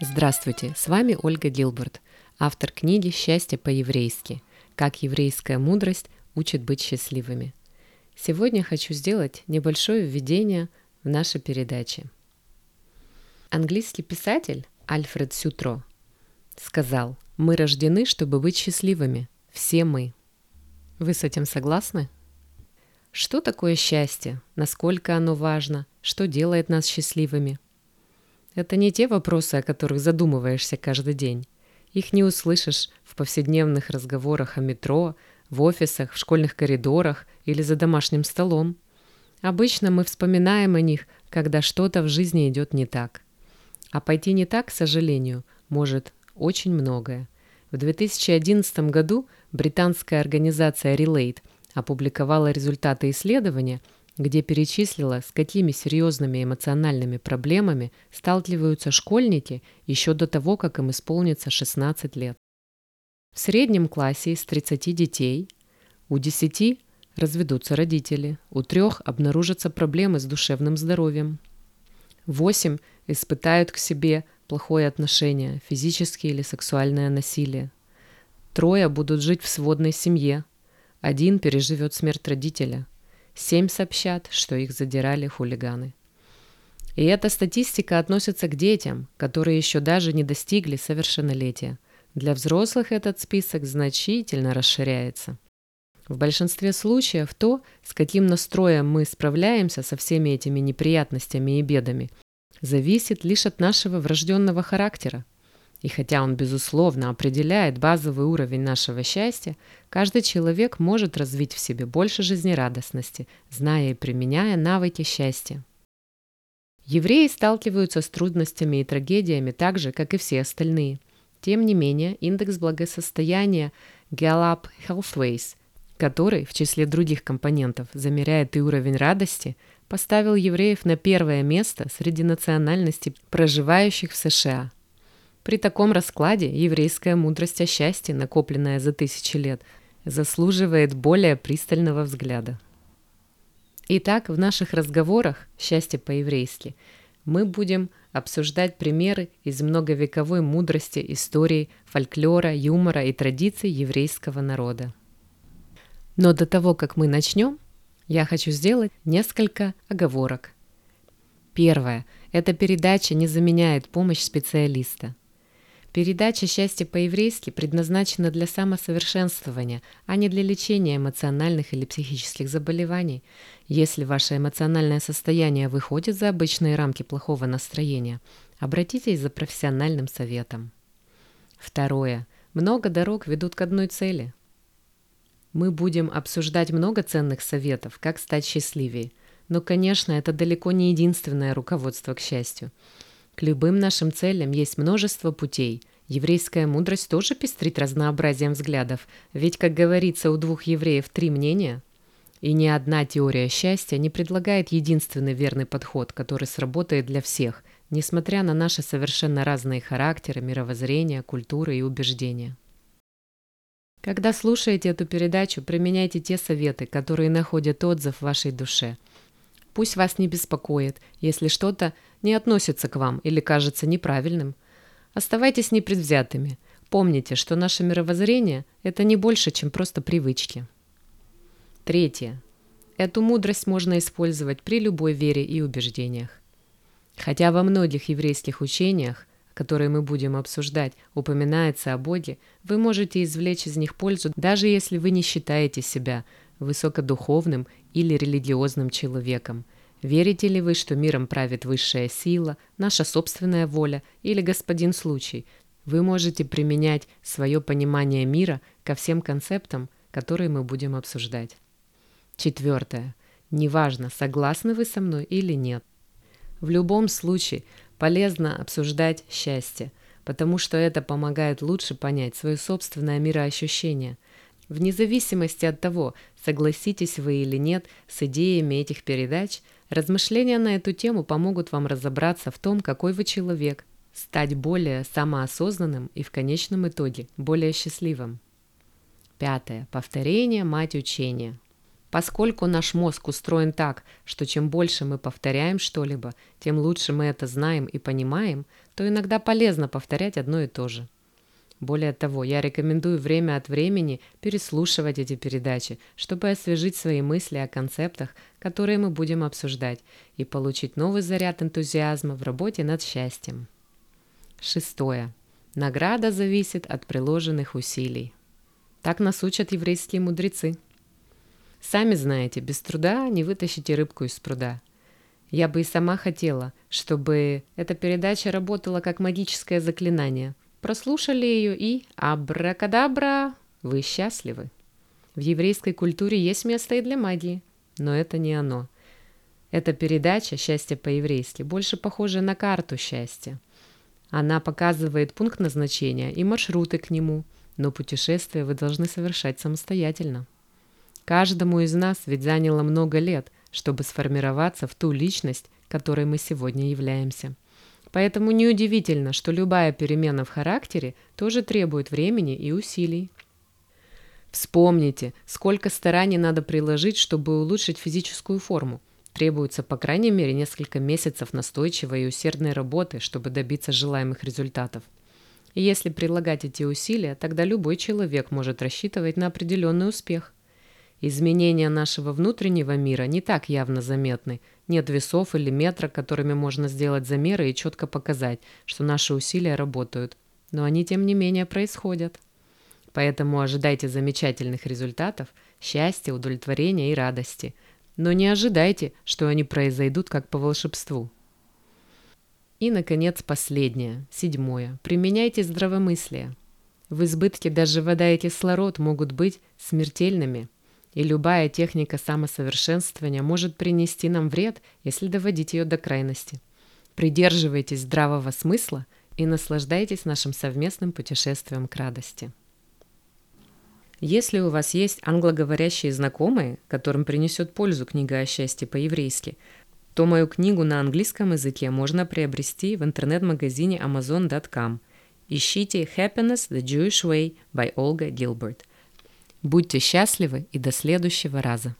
Здравствуйте, с вами Ольга Дилберт, автор книги «Счастье по-еврейски. Как еврейская мудрость учит быть счастливыми». Сегодня хочу сделать небольшое введение в наши передачи. Английский писатель Альфред Сютро сказал, «Мы рождены, чтобы быть счастливыми. Все мы». Вы с этим согласны? Что такое счастье? Насколько оно важно? Что делает нас счастливыми? Это не те вопросы, о которых задумываешься каждый день. Их не услышишь в повседневных разговорах о метро, в офисах, в школьных коридорах или за домашним столом. Обычно мы вспоминаем о них, когда что-то в жизни идет не так. А пойти не так, к сожалению, может очень многое. В 2011 году британская организация Relate опубликовала результаты исследования, где перечислила, с какими серьезными эмоциональными проблемами сталкиваются школьники еще до того, как им исполнится 16 лет. В среднем классе из 30 детей у 10 разведутся родители, у трех обнаружатся проблемы с душевным здоровьем. 8 испытают к себе плохое отношение, физическое или сексуальное насилие. Трое будут жить в сводной семье. Один переживет смерть родителя. Семь сообщат, что их задирали хулиганы. И эта статистика относится к детям, которые еще даже не достигли совершеннолетия. Для взрослых этот список значительно расширяется. В большинстве случаев то, с каким настроем мы справляемся со всеми этими неприятностями и бедами, зависит лишь от нашего врожденного характера. И хотя он, безусловно, определяет базовый уровень нашего счастья, каждый человек может развить в себе больше жизнерадостности, зная и применяя навыки счастья. Евреи сталкиваются с трудностями и трагедиями так же, как и все остальные. Тем не менее, индекс благосостояния Gallup Healthways, который, в числе других компонентов, замеряет и уровень радости, поставил евреев на первое место среди национальностей, проживающих в США. При таком раскладе еврейская мудрость о счастье, накопленная за тысячи лет, заслуживает более пристального взгляда. Итак, в наших разговорах «Счастье по-еврейски» мы будем обсуждать примеры из многовековой мудрости, истории, фольклора, юмора и традиций еврейского народа. Но до того, как мы начнем, я хочу сделать несколько оговорок. Первое. Эта передача не заменяет помощь специалиста. Передача «Счастье по-еврейски» предназначена для самосовершенствования, а не для лечения эмоциональных или психических заболеваний. Если ваше эмоциональное состояние выходит за обычные рамки плохого настроения, обратитесь за профессиональным советом. Второе. Много дорог ведут к одной цели мы будем обсуждать много ценных советов, как стать счастливее. Но, конечно, это далеко не единственное руководство к счастью. К любым нашим целям есть множество путей. Еврейская мудрость тоже пестрит разнообразием взглядов, ведь, как говорится, у двух евреев три мнения. И ни одна теория счастья не предлагает единственный верный подход, который сработает для всех, несмотря на наши совершенно разные характеры, мировоззрения, культуры и убеждения. Когда слушаете эту передачу, применяйте те советы, которые находят отзыв в вашей душе. Пусть вас не беспокоит, если что-то не относится к вам или кажется неправильным. Оставайтесь непредвзятыми. Помните, что наше мировоззрение – это не больше, чем просто привычки. Третье. Эту мудрость можно использовать при любой вере и убеждениях. Хотя во многих еврейских учениях которые мы будем обсуждать, упоминается о Боге, вы можете извлечь из них пользу, даже если вы не считаете себя высокодуховным или религиозным человеком. Верите ли вы, что миром правит высшая сила, наша собственная воля или господин случай? Вы можете применять свое понимание мира ко всем концептам, которые мы будем обсуждать. Четвертое. Неважно, согласны вы со мной или нет. В любом случае, Полезно обсуждать счастье, потому что это помогает лучше понять свое собственное мироощущение. Вне зависимости от того, согласитесь вы или нет с идеями этих передач, размышления на эту тему помогут вам разобраться в том, какой вы человек, стать более самоосознанным и в конечном итоге более счастливым. Пятое. Повторение – мать учения. Поскольку наш мозг устроен так, что чем больше мы повторяем что-либо, тем лучше мы это знаем и понимаем, то иногда полезно повторять одно и то же. Более того, я рекомендую время от времени переслушивать эти передачи, чтобы освежить свои мысли о концептах, которые мы будем обсуждать, и получить новый заряд энтузиазма в работе над счастьем. Шестое. Награда зависит от приложенных усилий. Так нас учат еврейские мудрецы. Сами знаете, без труда не вытащите рыбку из пруда. Я бы и сама хотела, чтобы эта передача работала как магическое заклинание. Прослушали ее и абракадабра, вы счастливы. В еврейской культуре есть место и для магии, но это не оно. Эта передача «Счастье по-еврейски» больше похожа на карту счастья. Она показывает пункт назначения и маршруты к нему, но путешествие вы должны совершать самостоятельно. Каждому из нас ведь заняло много лет, чтобы сформироваться в ту личность, которой мы сегодня являемся. Поэтому неудивительно, что любая перемена в характере тоже требует времени и усилий. Вспомните, сколько стараний надо приложить, чтобы улучшить физическую форму. Требуется по крайней мере несколько месяцев настойчивой и усердной работы, чтобы добиться желаемых результатов. И если прилагать эти усилия, тогда любой человек может рассчитывать на определенный успех. Изменения нашего внутреннего мира не так явно заметны. Нет весов или метра, которыми можно сделать замеры и четко показать, что наши усилия работают. Но они, тем не менее, происходят. Поэтому ожидайте замечательных результатов, счастья, удовлетворения и радости. Но не ожидайте, что они произойдут как по волшебству. И, наконец, последнее, седьмое. Применяйте здравомыслие. В избытке даже вода и кислород могут быть смертельными – и любая техника самосовершенствования может принести нам вред, если доводить ее до крайности. Придерживайтесь здравого смысла и наслаждайтесь нашим совместным путешествием к радости. Если у вас есть англоговорящие знакомые, которым принесет пользу книга о счастье по-еврейски, то мою книгу на английском языке можно приобрести в интернет-магазине amazon.com. Ищите «Happiness the Jewish Way» by Olga Gilbert. Будьте счастливы и до следующего раза.